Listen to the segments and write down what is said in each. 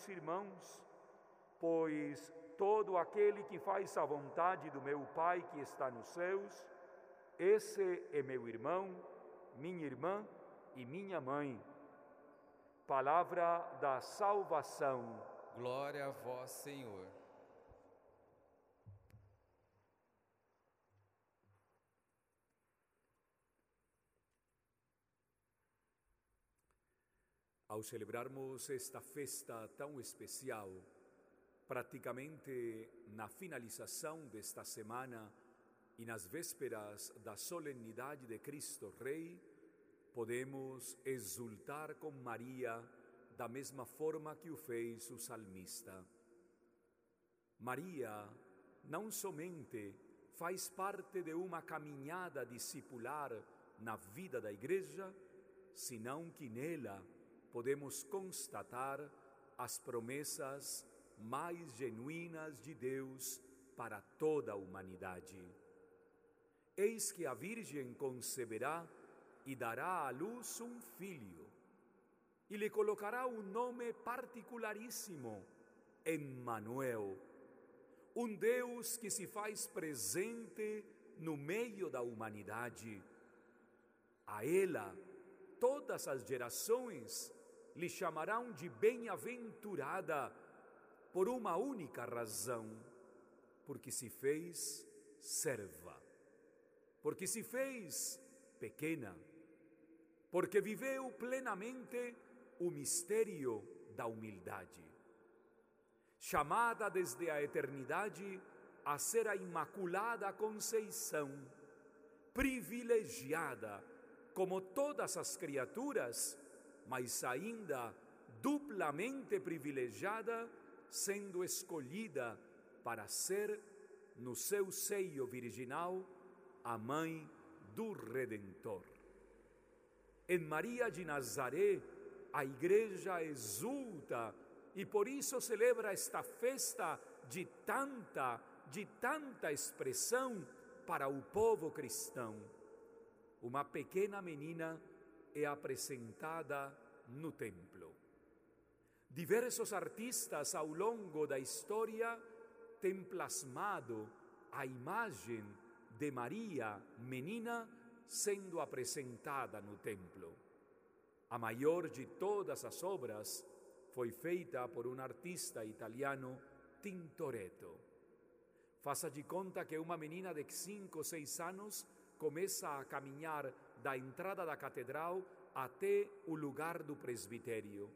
meus irmãos, pois todo aquele que faz a vontade do meu Pai que está nos céus, esse é meu irmão, minha irmã e minha mãe. Palavra da salvação. Glória a vós, Senhor. Ao celebrarmos esta festa tão especial, praticamente na finalização desta semana e nas vésperas da solenidade de Cristo Rei, podemos exultar com Maria da mesma forma que o fez o salmista. Maria não somente faz parte de uma caminhada discipular na vida da igreja, senão que nela podemos constatar as promessas mais genuínas de Deus para toda a humanidade. Eis que a Virgem conceberá e dará à luz um filho, e lhe colocará um nome particularíssimo, Emmanuel, um Deus que se faz presente no meio da humanidade. A ela, todas as gerações lhe chamarão de bem-aventurada por uma única razão, porque se fez serva, porque se fez pequena, porque viveu plenamente o mistério da humildade. Chamada desde a eternidade a ser a Imaculada Conceição, privilegiada como todas as criaturas, mas ainda duplamente privilegiada, sendo escolhida para ser, no seu seio virginal, a mãe do Redentor. Em Maria de Nazaré, a igreja exulta e por isso celebra esta festa de tanta, de tanta expressão para o povo cristão. Uma pequena menina é apresentada no templo. Diversos artistas ao longo da história têm plasmado a imagem de Maria, menina, sendo apresentada no templo. A maior de todas as obras foi feita por um artista italiano, Tintoretto. Faça de conta que uma menina de 5 ou 6 anos começa a caminhar da entrada da catedral até o lugar do presbitério.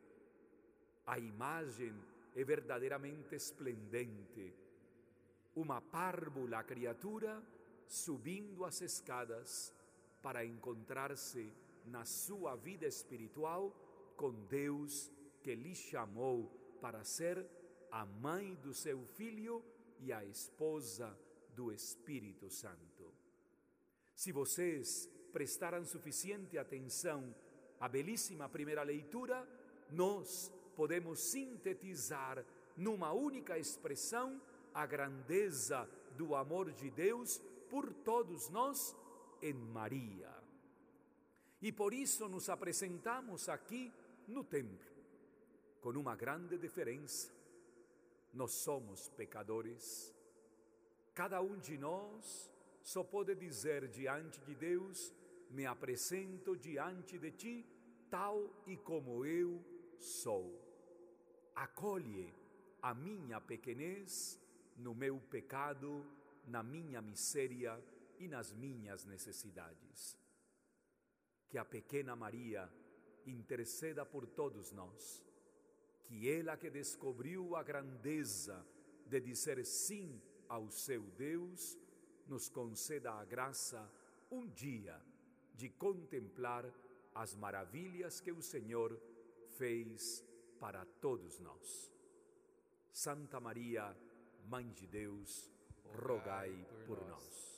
A imagem é verdadeiramente esplendente. Uma párvula criatura subindo as escadas para encontrar-se na sua vida espiritual com Deus que lhe chamou para ser a mãe do seu filho e a esposa do Espírito Santo. Se vocês prestaram suficiente atenção à belíssima primeira leitura, nós podemos sintetizar numa única expressão a grandeza do amor de Deus por todos nós em Maria. E por isso nos apresentamos aqui no templo, com uma grande diferença. Nós somos pecadores. Cada um de nós só pode dizer diante de Deus: Me apresento diante de ti, tal e como eu sou. Acolhe a minha pequenez no meu pecado na minha miséria e nas minhas necessidades. Que a pequena Maria interceda por todos nós, que ela que descobriu a grandeza de dizer sim ao seu Deus, nos conceda a graça um dia de contemplar as maravilhas que o Senhor fez para todos nós. Santa Maria, Mãe de Deus, rogai por nós.